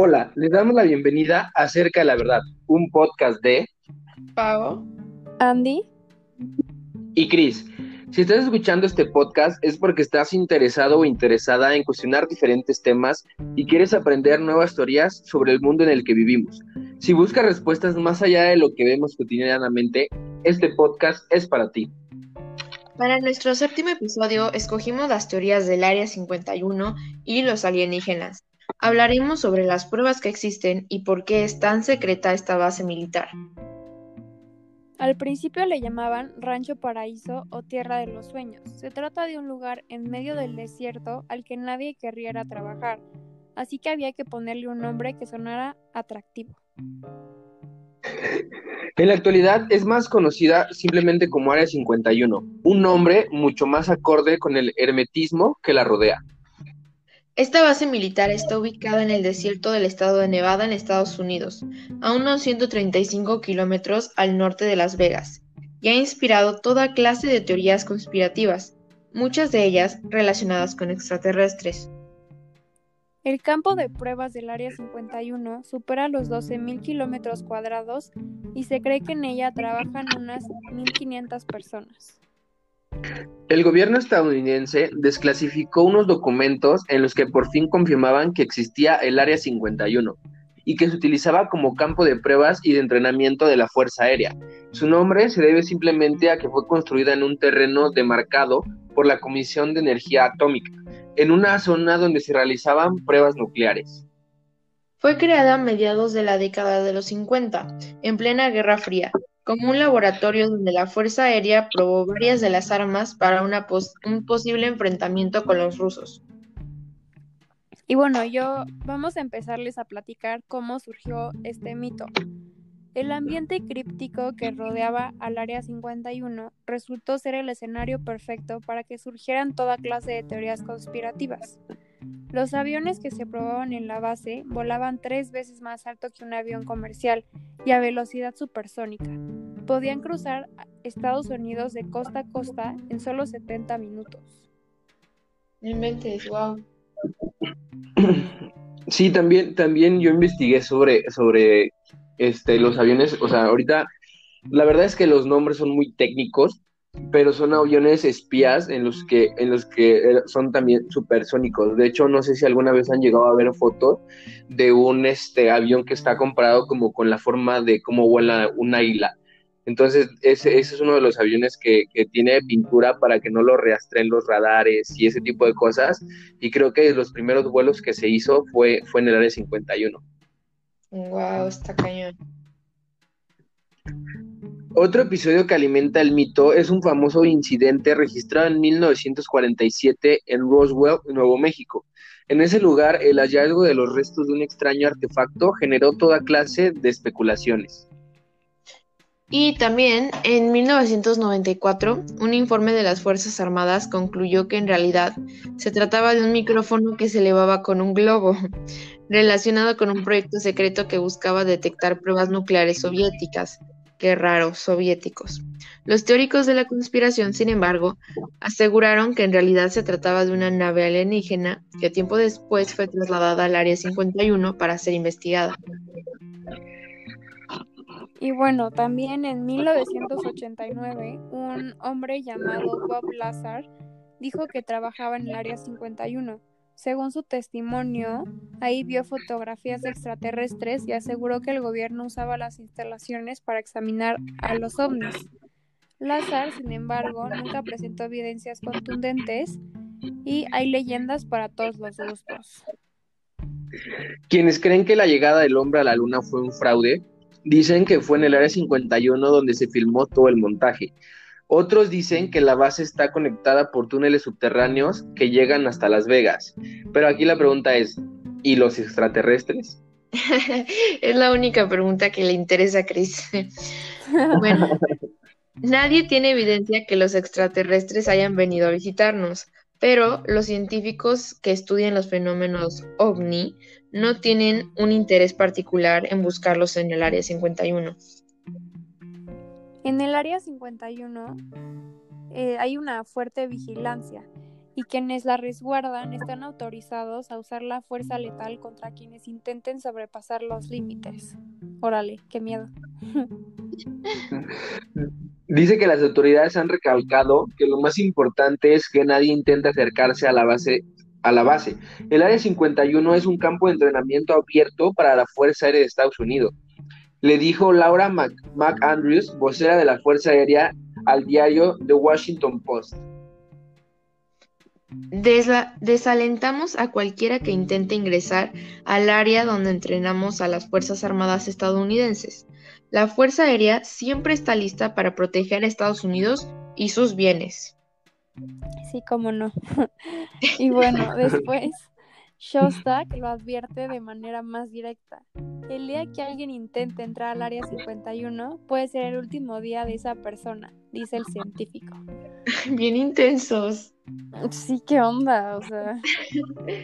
Hola, les damos la bienvenida a Cerca de la Verdad, un podcast de Pavo, Andy y Cris. Si estás escuchando este podcast es porque estás interesado o interesada en cuestionar diferentes temas y quieres aprender nuevas teorías sobre el mundo en el que vivimos. Si buscas respuestas más allá de lo que vemos cotidianamente, este podcast es para ti. Para nuestro séptimo episodio escogimos las teorías del Área 51 y los alienígenas. Hablaremos sobre las pruebas que existen y por qué es tan secreta esta base militar. Al principio le llamaban Rancho Paraíso o Tierra de los Sueños. Se trata de un lugar en medio del desierto al que nadie querría trabajar, así que había que ponerle un nombre que sonara atractivo. En la actualidad es más conocida simplemente como Área 51, un nombre mucho más acorde con el hermetismo que la rodea. Esta base militar está ubicada en el desierto del estado de Nevada en Estados Unidos, a unos 135 kilómetros al norte de Las Vegas, y ha inspirado toda clase de teorías conspirativas, muchas de ellas relacionadas con extraterrestres. El campo de pruebas del Área 51 supera los 12.000 kilómetros cuadrados y se cree que en ella trabajan unas 1.500 personas. El gobierno estadounidense desclasificó unos documentos en los que por fin confirmaban que existía el Área 51 y que se utilizaba como campo de pruebas y de entrenamiento de la Fuerza Aérea. Su nombre se debe simplemente a que fue construida en un terreno demarcado por la Comisión de Energía Atómica, en una zona donde se realizaban pruebas nucleares. Fue creada a mediados de la década de los 50, en plena Guerra Fría, como un laboratorio donde la Fuerza Aérea probó varias de las armas para un posible enfrentamiento con los rusos. Y bueno, yo vamos a empezarles a platicar cómo surgió este mito. El ambiente críptico que rodeaba al Área 51 resultó ser el escenario perfecto para que surgieran toda clase de teorías conspirativas. Los aviones que se probaban en la base volaban tres veces más alto que un avión comercial y a velocidad supersónica. Podían cruzar Estados Unidos de costa a costa en solo 70 minutos. Realmente, wow. Sí, también, también yo investigué sobre, sobre este, los aviones, o sea, ahorita la verdad es que los nombres son muy técnicos, pero son aviones espías en los que, en los que eh, son también supersónicos. De hecho, no sé si alguna vez han llegado a ver fotos de un este, avión que está comparado como con la forma de cómo vuela una isla. Entonces, ese, ese es uno de los aviones que, que, tiene pintura para que no lo reastren los radares y ese tipo de cosas. Y creo que los primeros vuelos que se hizo fue, fue en el área 51. Wow, está cañón. Otro episodio que alimenta el mito es un famoso incidente registrado en 1947 en Roswell, Nuevo México. En ese lugar, el hallazgo de los restos de un extraño artefacto generó toda clase de especulaciones. Y también en 1994, un informe de las Fuerzas Armadas concluyó que en realidad se trataba de un micrófono que se elevaba con un globo, relacionado con un proyecto secreto que buscaba detectar pruebas nucleares soviéticas. Qué raro, soviéticos. Los teóricos de la conspiración, sin embargo, aseguraron que en realidad se trataba de una nave alienígena que tiempo después fue trasladada al Área 51 para ser investigada. Y bueno, también en 1989, un hombre llamado Bob Lazar dijo que trabajaba en el Área 51. Según su testimonio, ahí vio fotografías de extraterrestres y aseguró que el gobierno usaba las instalaciones para examinar a los ovnis. Lazar, sin embargo, nunca presentó evidencias contundentes y hay leyendas para todos los gustos. Quienes creen que la llegada del hombre a la luna fue un fraude, Dicen que fue en el área 51 donde se filmó todo el montaje. Otros dicen que la base está conectada por túneles subterráneos que llegan hasta Las Vegas. Pero aquí la pregunta es, ¿y los extraterrestres? es la única pregunta que le interesa a Chris. bueno, nadie tiene evidencia que los extraterrestres hayan venido a visitarnos, pero los científicos que estudian los fenómenos ovni no tienen un interés particular en buscarlos en el Área 51. En el Área 51 eh, hay una fuerte vigilancia y quienes la resguardan están autorizados a usar la fuerza letal contra quienes intenten sobrepasar los límites. Órale, qué miedo. Dice que las autoridades han recalcado que lo más importante es que nadie intente acercarse a la base a la base. El Área 51 es un campo de entrenamiento abierto para la Fuerza Aérea de Estados Unidos. Le dijo Laura McAndrews, vocera de la Fuerza Aérea, al diario The Washington Post. desalentamos a cualquiera que intente ingresar al área donde entrenamos a las Fuerzas Armadas estadounidenses. La Fuerza Aérea siempre está lista para proteger a Estados Unidos y sus bienes. Sí, cómo no. y bueno, después Shostak lo advierte de manera más directa. El día que alguien intente entrar al área 51 puede ser el último día de esa persona, dice el científico. Bien intensos. Sí, qué onda, o sea,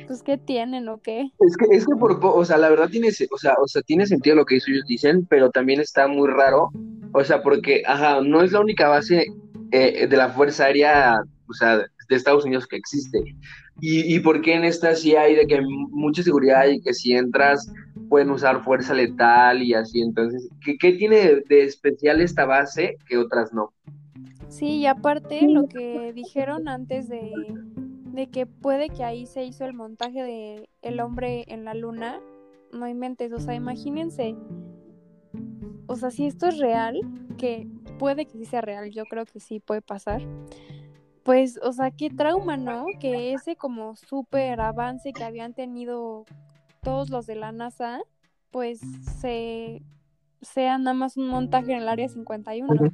pues qué tienen o qué. Es que, es que por, o sea, la verdad tiene, o sea, o sea, tiene sentido lo que ellos dicen, pero también está muy raro, o sea, porque, ajá, no es la única base eh, de la Fuerza Aérea, o sea, de Estados Unidos que existe. Y, y por qué en esta sí hay de que mucha seguridad y que si entras pueden usar fuerza letal y así, entonces, ¿qué, qué tiene de especial esta base que otras no? Sí, y aparte lo que dijeron antes de, que puede que ahí se hizo el montaje de El hombre en la luna, no inventes, o sea, imagínense, o sea, si esto es real, que puede que sí sea real, yo creo que sí puede pasar, pues, o sea, qué trauma, ¿no? Que ese como súper avance que habían tenido todos los de la NASA, pues se sea nada más un montaje en el área 51.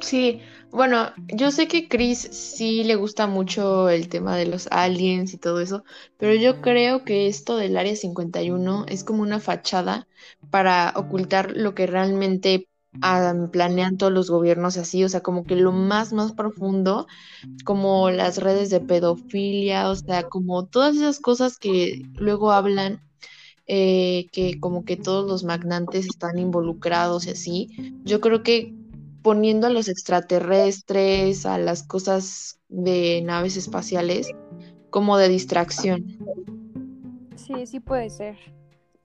Sí, bueno, yo sé que Chris sí le gusta mucho el tema de los aliens y todo eso, pero yo creo que esto del área 51 es como una fachada para ocultar lo que realmente planean todos los gobiernos así, o sea, como que lo más, más profundo, como las redes de pedofilia, o sea, como todas esas cosas que luego hablan eh, que como que todos los magnantes están involucrados y así. Yo creo que poniendo a los extraterrestres, a las cosas de naves espaciales, como de distracción. Sí, sí puede ser.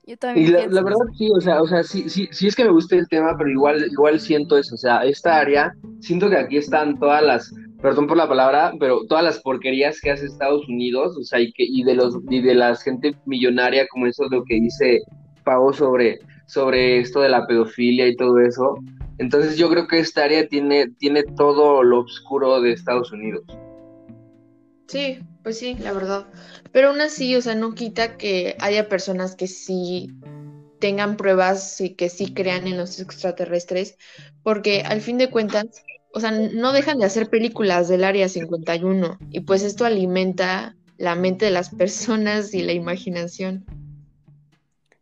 Yo también. Y la, verdad sí, o sea, o sea, sí, sí, sí es que me gusta el tema, pero igual, igual siento eso, o sea, esta área, siento que aquí están todas las perdón por la palabra, pero todas las porquerías que hace Estados Unidos, o sea, y, que, y de los y de la gente millonaria, como eso es lo que dice Pau sobre, sobre esto de la pedofilia y todo eso. Entonces yo creo que esta área tiene, tiene todo lo oscuro de Estados Unidos. Sí, pues sí, la verdad. Pero aún así, o sea, no quita que haya personas que sí tengan pruebas y que sí crean en los extraterrestres, porque al fin de cuentas, o sea, no dejan de hacer películas del Área 51 y pues esto alimenta la mente de las personas y la imaginación.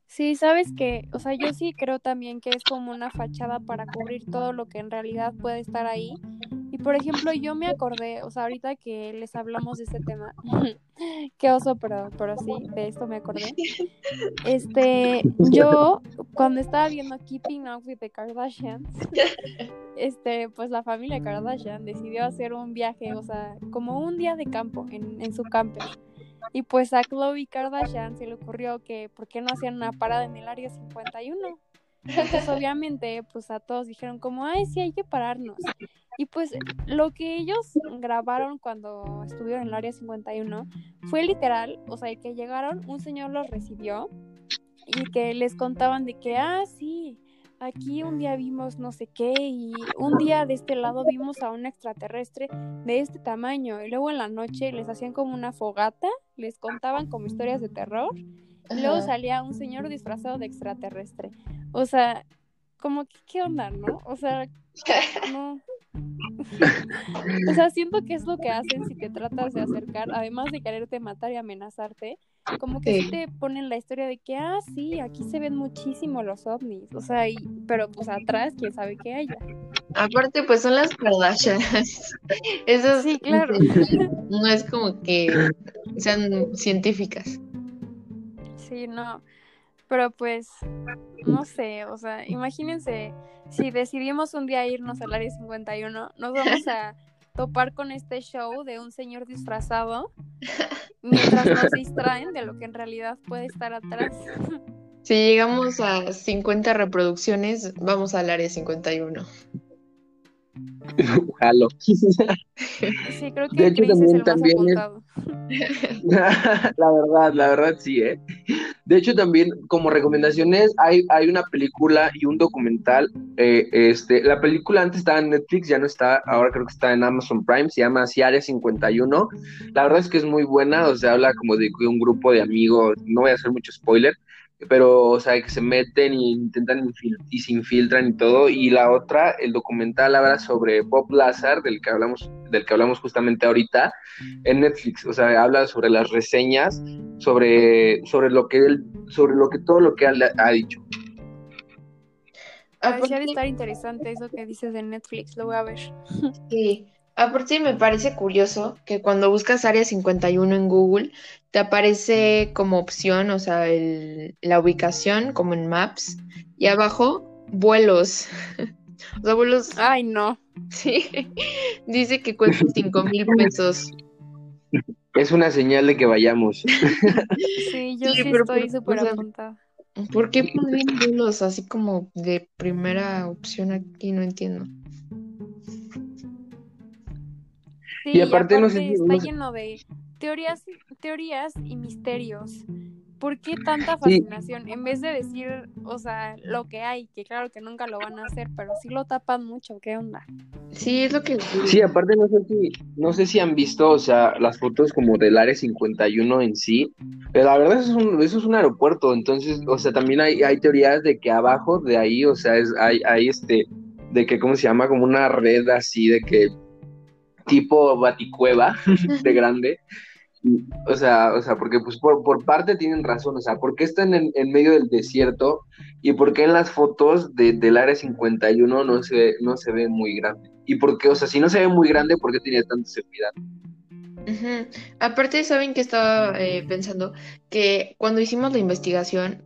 Sí, sabes que, o sea, yo sí creo también que es como una fachada para cubrir todo lo que en realidad puede estar ahí. Por ejemplo, yo me acordé, o sea, ahorita que les hablamos de este tema, qué oso, pero, pero sí, de esto me acordé. Este, yo cuando estaba viendo Keeping Up with the Kardashians, este, pues la familia Kardashian decidió hacer un viaje, o sea, como un día de campo en, en su camper. Y pues a Chloe Kardashian se le ocurrió que por qué no hacían una parada en el área 51. Entonces obviamente pues a todos dijeron como, ay, sí, hay que pararnos. Y pues lo que ellos grabaron cuando estuvieron en el área 51 fue literal, o sea, que llegaron, un señor los recibió y que les contaban de que, ah, sí, aquí un día vimos no sé qué y un día de este lado vimos a un extraterrestre de este tamaño y luego en la noche les hacían como una fogata, les contaban como historias de terror luego salía un señor disfrazado de extraterrestre. O sea, como que qué onda, ¿no? O sea, no. o sea, siento que es lo que hacen si te tratas de acercar, además de quererte matar y amenazarte, como que sí. te ponen la historia de que, ah, sí, aquí se ven muchísimo los ovnis, o sea, y, pero pues atrás, quién sabe qué haya. Aparte, pues son las Kardashian. Eso sí, claro. No es como que sean científicas. Sí, no. Pero pues, no sé, o sea, imagínense, si decidimos un día irnos al área 51, nos vamos a topar con este show de un señor disfrazado mientras nos distraen de lo que en realidad puede estar atrás. Si llegamos a 50 reproducciones, vamos al área 51. Jalo. Sí, creo que De hecho, Chris es el también- más también es- la verdad, la verdad sí, ¿eh? De hecho, también como recomendaciones hay, hay una película y un documental. eh, este, la película antes estaba en Netflix, ya no está, ahora creo que está en Amazon Prime, se llama así Área 51. La verdad es que es muy buena, o sea, habla como de que un grupo de amigos, no voy a hacer mucho spoiler, pero, o sea, que se meten y intentan infil- y se infiltran y todo. Y la otra, el documental habla sobre Bob Lazar, del que hablamos, del que hablamos justamente ahorita, en Netflix, o sea, habla sobre las reseñas, sobre, sobre lo que él, sobre lo que todo lo que él ha dicho. Parecía de Aparte, estar interesante eso que dices de Netflix, lo voy a ver. sí, aparte me parece curioso que cuando buscas área 51 en Google, te aparece como opción, o sea, el- la ubicación como en Maps, y abajo, vuelos. O sea, vuelos, Ay, no. sí, dice que cuesta 5 mil pesos. Es una señal de que vayamos. Sí, yo Sí, sí, pero estoy por- súper apuntada. ¿Por qué pondrían vuelos así como de primera opción aquí? No entiendo. Sí, Y aparte, no sé si- está no lleno de teorías, teorías y misterios. ¿Por qué tanta Sí. fascinación? En vez de decir, o sea, lo que hay, que claro que nunca lo van a hacer, pero sí lo tapan mucho, ¿qué onda? Sí, es lo que... Sí, aparte no sé si, no sé si han visto, o sea, las fotos como del área 51 en sí, pero la verdad eso es un, eso es un aeropuerto, entonces, o sea, también hay, hay teorías de que abajo de ahí, o sea, es, hay, hay este, de que, ¿cómo se llama? Como una red así de que, tipo baticueva de grande, o sea, o sea, porque pues por, por parte tienen razón, o sea, ¿por qué están en, en medio del desierto y por qué en las fotos de, del área 51 no se, no se ve muy grande? Y por qué, o sea, si no se ve muy grande, ¿por qué tenía tanta seguridad? Aparte, ¿saben que estaba eh, pensando? Que cuando hicimos la investigación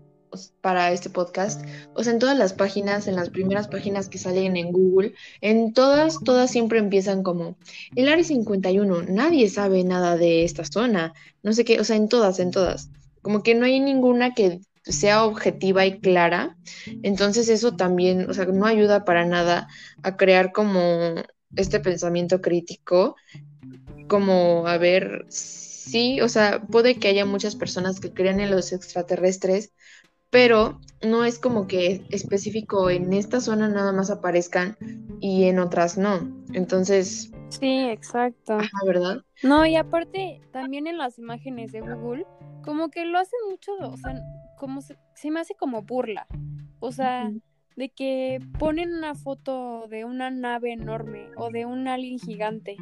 para este podcast, o sea, en todas las páginas, en las primeras páginas que salen en Google, en todas, todas siempre empiezan como el área 51, nadie sabe nada de esta zona, no sé qué, o sea, en todas, en todas. Como que no hay ninguna que sea objetiva y clara. Entonces eso también, o sea, no ayuda para nada a crear como este pensamiento crítico como, a ver, sí, o sea, puede que haya muchas personas que crean en los extraterrestres, pero no es como que específico en esta zona nada más aparezcan y en otras no. Entonces, Sí, exacto. ajá, ¿verdad? No, y aparte, también en las imágenes de Google, como que lo hacen mucho, o sea, como se, se me hace como burla. O sea. De que ponen una foto de una nave enorme o de un alien gigante.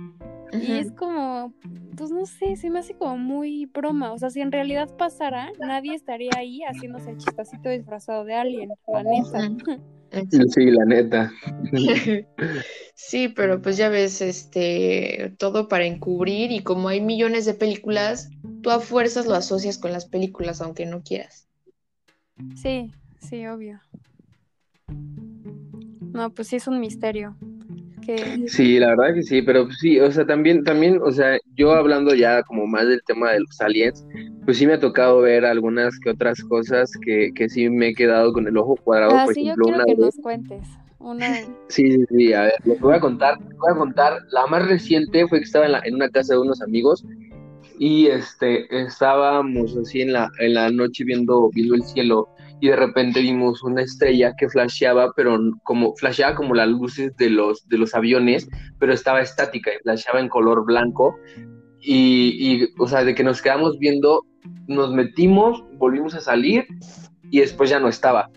Y es como, pues no sé, se me hace como muy broma. O sea, si en realidad pasara, nadie estaría ahí haciéndose el chistacito disfrazado de alien, la neta. Sí, la neta. Sí, pero pues ya ves, este, todo para encubrir y como hay millones de películas, tú a fuerzas lo asocias con las películas, aunque no quieras. Sí, sí, obvio. No, pues sí es un misterio. Que Sí, la verdad que sí, pero sí, o sea, también, también, o sea, yo hablando ya como más del tema de los aliens, pues sí me ha tocado ver algunas que otras cosas que, que sí me he quedado con el ojo cuadrado, Ah, por sí, yo ejemplo, quiero una que vez- nos cuentes. Una. Sí, sí, sí, a ver, lo que voy a contar, voy a contar, la más reciente fue que estaba en, la- en una casa de unos amigos y este, estábamos así en la, en la noche viendo, viendo el cielo y de repente vimos una estrella que flasheaba, pero como, flasheaba como las luces de los, de los aviones, pero estaba estática y flasheaba en color blanco y, y, o sea, de que nos quedamos viendo, nos metimos, volvimos a salir y después ya no estaba.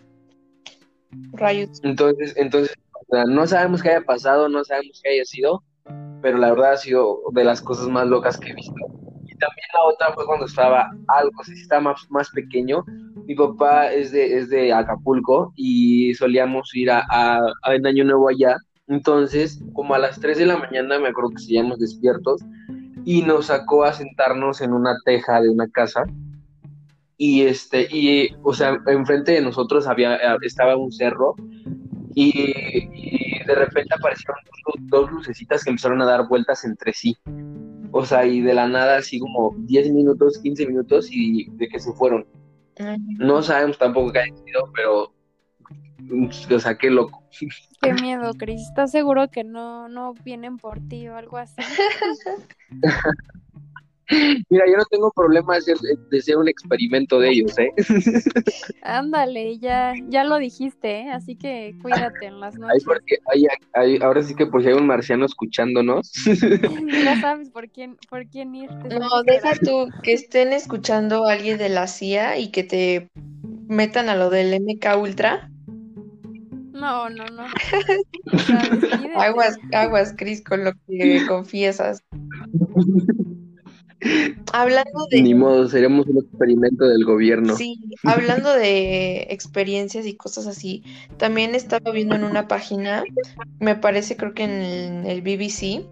Rayos. Entonces, entonces, o sea, no sabemos qué haya pasado, no sabemos qué haya sido, pero la verdad ha sido de las cosas más locas que he visto. Y también la otra fue cuando estaba algo, o sea, sí estaba más, más pequeño. Mi papá es de, es de Acapulco y solíamos ir a, a, en Año Nuevo allá. Entonces, como a las 3 de la mañana, me acuerdo que seguíamos despiertos y nos sacó a sentarnos en una teja de una casa y este y o sea enfrente de nosotros había estaba un cerro y, y de repente aparecieron dos, dos lucecitas que empezaron a dar vueltas entre sí. O sea, y de la nada, así como 10 minutos, 15 minutos y de que se fueron. No sabemos tampoco qué ha sido, pero. O sea, qué loco. Qué miedo, Cris. ¿Estás seguro que no, no vienen por ti o algo así? Mira, yo no tengo problema de ser un experimento de ellos, ¿eh? Ándale, ya, ya lo dijiste, ¿eh? así que cuídate en las Ahí noches. porque, ahí- ahí- ahora sí que por si hay un marciano escuchándonos. Ya sabes por quién, por quién ir. No, deja tú que estén escuchando a alguien de la CIA y que te metan a lo del MK Ultra. No, no, no. O sea, despídete. Aguas, aguas, Cris, con lo que confiesas. Hablando de, Ni modo, seremos un experimento del gobierno. sí, hablando de experiencias y cosas así, también estaba viendo en una página, me parece creo que en el BBC,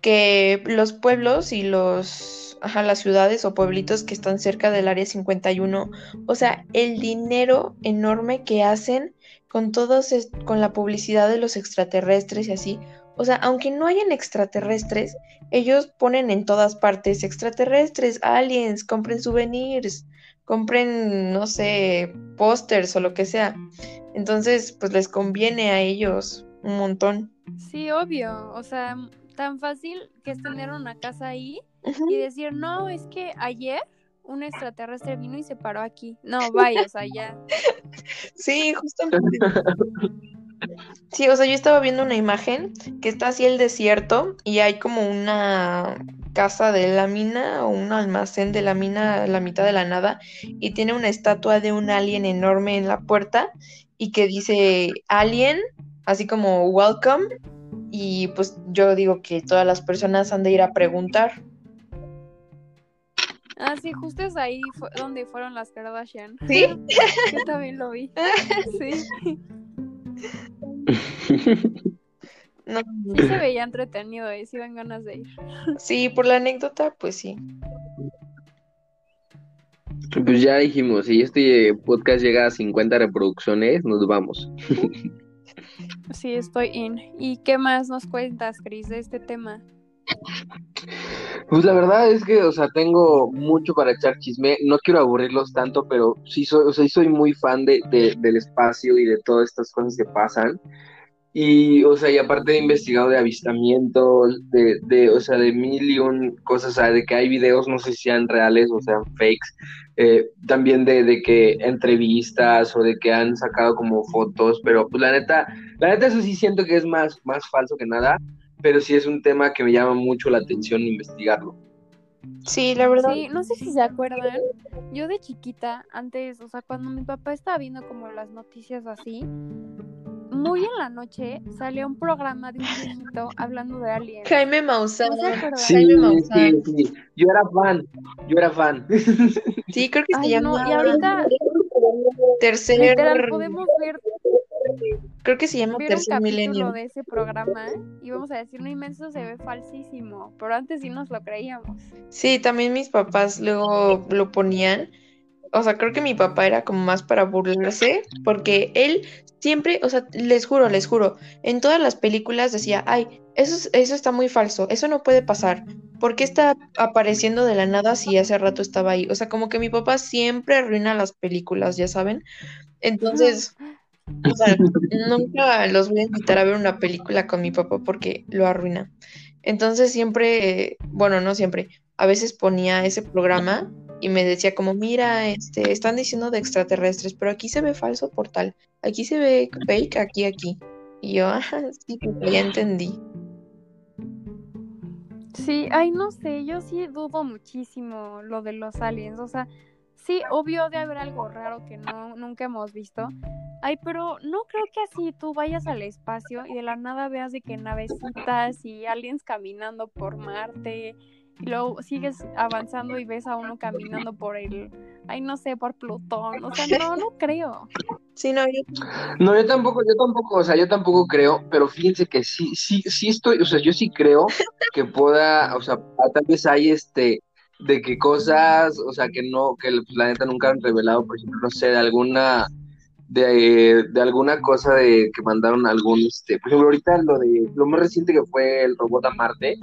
que los pueblos y los, ajá, las ciudades o pueblitos que están cerca del área 51, o sea, el dinero enorme que hacen con todos, con la publicidad de los extraterrestres y así. O sea, aunque no hayan extraterrestres, ellos ponen en todas partes extraterrestres, aliens, compren souvenirs, compren, no sé, pósters o lo que sea. Entonces, pues les conviene a ellos un montón. Sí, obvio. O sea, tan fácil que es tener una casa ahí y decir, no, es que ayer un extraterrestre vino y se paró aquí. No, vaya, o sea, ya. Sí, justamente. Sí, o sea, yo estaba viendo una imagen que está así el desierto y hay como una casa de la mina o un almacén de la mina a la mitad de la nada y tiene una estatua de un alien enorme en la puerta y que dice alien, así como welcome y pues yo digo que todas las personas han de ir a preguntar. Ah, sí, justo es ahí fue donde fueron las Kardashian. ¿Sí? Yo también lo vi. Sí, No, sí se veía entretenido y sí dan ganas de ir. sí, por la anécdota, pues sí. Pues ya dijimos, si este podcast llega a 50 reproducciones, nos vamos. Sí, estoy in. ¿Y qué más nos cuentas, Cris, de este tema? Pues la verdad es que, o sea, tengo mucho para echar chisme. No quiero aburrirlos tanto, pero sí soy, o sea, soy muy fan de, de- del espacio y de todas estas cosas que pasan. Y, o sea, y aparte he investigado de avistamientos, de, de, o sea, de mil y un cosas, o sea, de que hay videos, no sé si sean reales o sean fakes, eh, también de, de que entrevistas o de que han sacado como fotos, pero pues la neta, la neta eso sí siento que es más, más falso que nada, pero sí es un tema que me llama mucho la atención investigarlo. Sí, la verdad. Sí, no sé si se acuerdan. Yo de chiquita, antes, o sea, cuando mi papá estaba viendo como las noticias así, muy en la noche salía un programa de un viejito hablando de aliens. Jaime Maussan. ¿No se? Sí, Jaime sí, Maussan. sí, yo era fan, yo era fan. Sí, creo que se Ay, llama no, y ahorita Tercer, literal podemos ver, creo que se llama Tercer Milenio. de ese programa y vamos a decir, no inmenso se ve falsísimo, pero antes sí nos lo creíamos. Sí, también mis papás luego lo ponían. O sea, creo que mi papá era como más para burlarse, porque él siempre, o sea, les juro, les juro, en todas las películas decía, ay, eso, es- eso está muy falso, eso no puede pasar. ¿Por qué está apareciendo de la nada si hace rato estaba ahí? O sea, como que mi papá siempre arruina las películas, ya saben. Entonces, o sea, nunca los voy a invitar a ver una película con mi papá porque lo arruina. Entonces siempre, bueno, no siempre, a veces ponía ese programa y me decía como, mira, este, están diciendo de extraterrestres, pero aquí se ve falso por tal, aquí se ve fake, aquí, aquí. Y yo, ah, sí, ya entendí. Sí, ay, no sé, yo sí dudo muchísimo lo de los aliens, o sea, sí, obvio de haber algo raro que no, nunca hemos visto. Ay, pero no creo que así tú vayas al espacio y de la nada veas de que navecitas y aliens caminando por Marte y luego sigues avanzando y ves a uno caminando por el, ay, no sé, por Plutón, o sea, no, no creo. Sí, no, yo, No, yo tampoco, yo tampoco, o sea, yo tampoco creo, pero fíjense que sí, sí, sí estoy, o sea, yo sí creo que pueda, o sea, tal vez hay este, de que cosas, o sea, que no, que pues, la neta nunca han revelado, por ejemplo, no sé, de alguna, de, de alguna cosa de que mandaron algún, este, por ejemplo, ahorita lo de lo más reciente que fue el robot a Marte,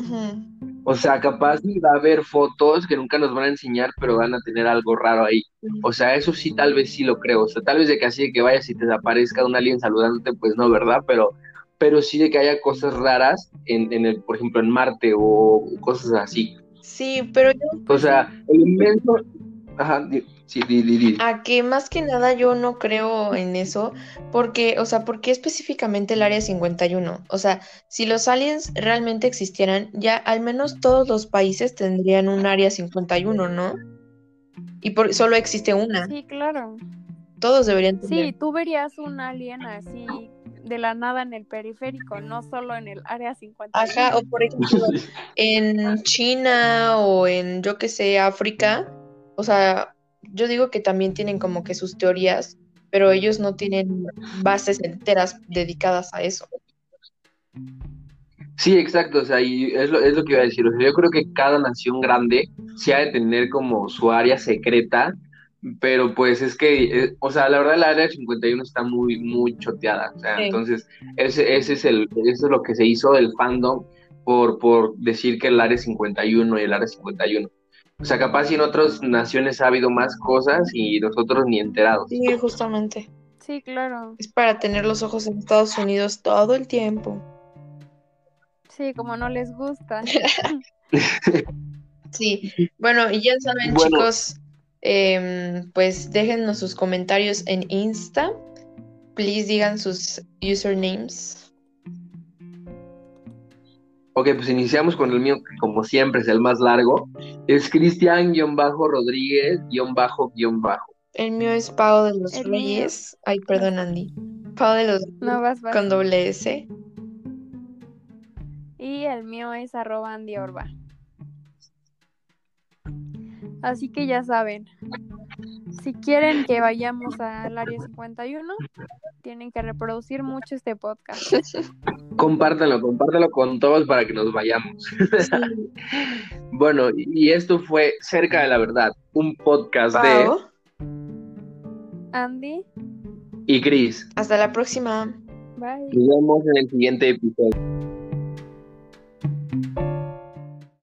o sea, capaz va a haber fotos que nunca nos van a enseñar, pero van a tener algo raro ahí. O sea, eso sí, tal vez sí lo creo. O sea, tal vez de que así de que vayas y te aparezca un alien saludándote, pues no, ¿verdad? Pero, pero sí de que haya cosas raras en, en el, por ejemplo, en Marte o cosas así. Sí, pero yo O sea, el inmenso. Ajá, sí, di, di, di. a que más que nada yo no creo en eso, porque, o sea, ¿por qué específicamente el Área 51? O sea, si los aliens realmente existieran, ya al menos todos los países tendrían un Área 51, ¿no? Y por, solo existe una. Sí, claro. Todos deberían tener. Sí, tú verías un alien así de la nada en el periférico, no solo en el área 50. Ajá, o por ejemplo, en China o en, yo que sé, África, o sea, yo digo que también tienen como que sus teorías, pero ellos no tienen bases enteras dedicadas a eso. Sí, exacto, o sea, y es lo, es lo que iba a decir. O sea, yo creo que cada nación grande sí ha de tener como su área secreta, pero pues es que, eh, o sea, la verdad la área 51 está muy, muy choteada. O sea, Sí. entonces, ese, ese es el, eso es lo que se hizo del fandom por, por decir que el área 51 y el área 51. O sea, capaz si en otras naciones ha habido más cosas y nosotros ni enterados. Sí, justamente. Sí, claro. Es para tener los ojos en Estados Unidos todo el tiempo. Sí, como no les gusta. Sí, bueno, y ya saben, Bueno. chicos, em, pues déjennos sus comentarios en Insta. Please digan sus usernames. Ok, pues iniciamos con el mío, que como siempre es el más largo. Es Cristian-Rodríguez-Bajo-Bajo. El mío es Pau de los El mío. Ay, perdón, Andy. Pau de los No vas, vas. con doble S. Y el mío es arroba Andy Orba. Así que ya saben, si quieren que vayamos al área 51, tienen que reproducir mucho este podcast. Compártanlo, compártanlo con todos para que nos vayamos. Bueno, y esto fue Cerca de la Verdad, un podcast de Andy, y Cris. hasta la próxima. bye. Nos vemos en el siguiente episodio.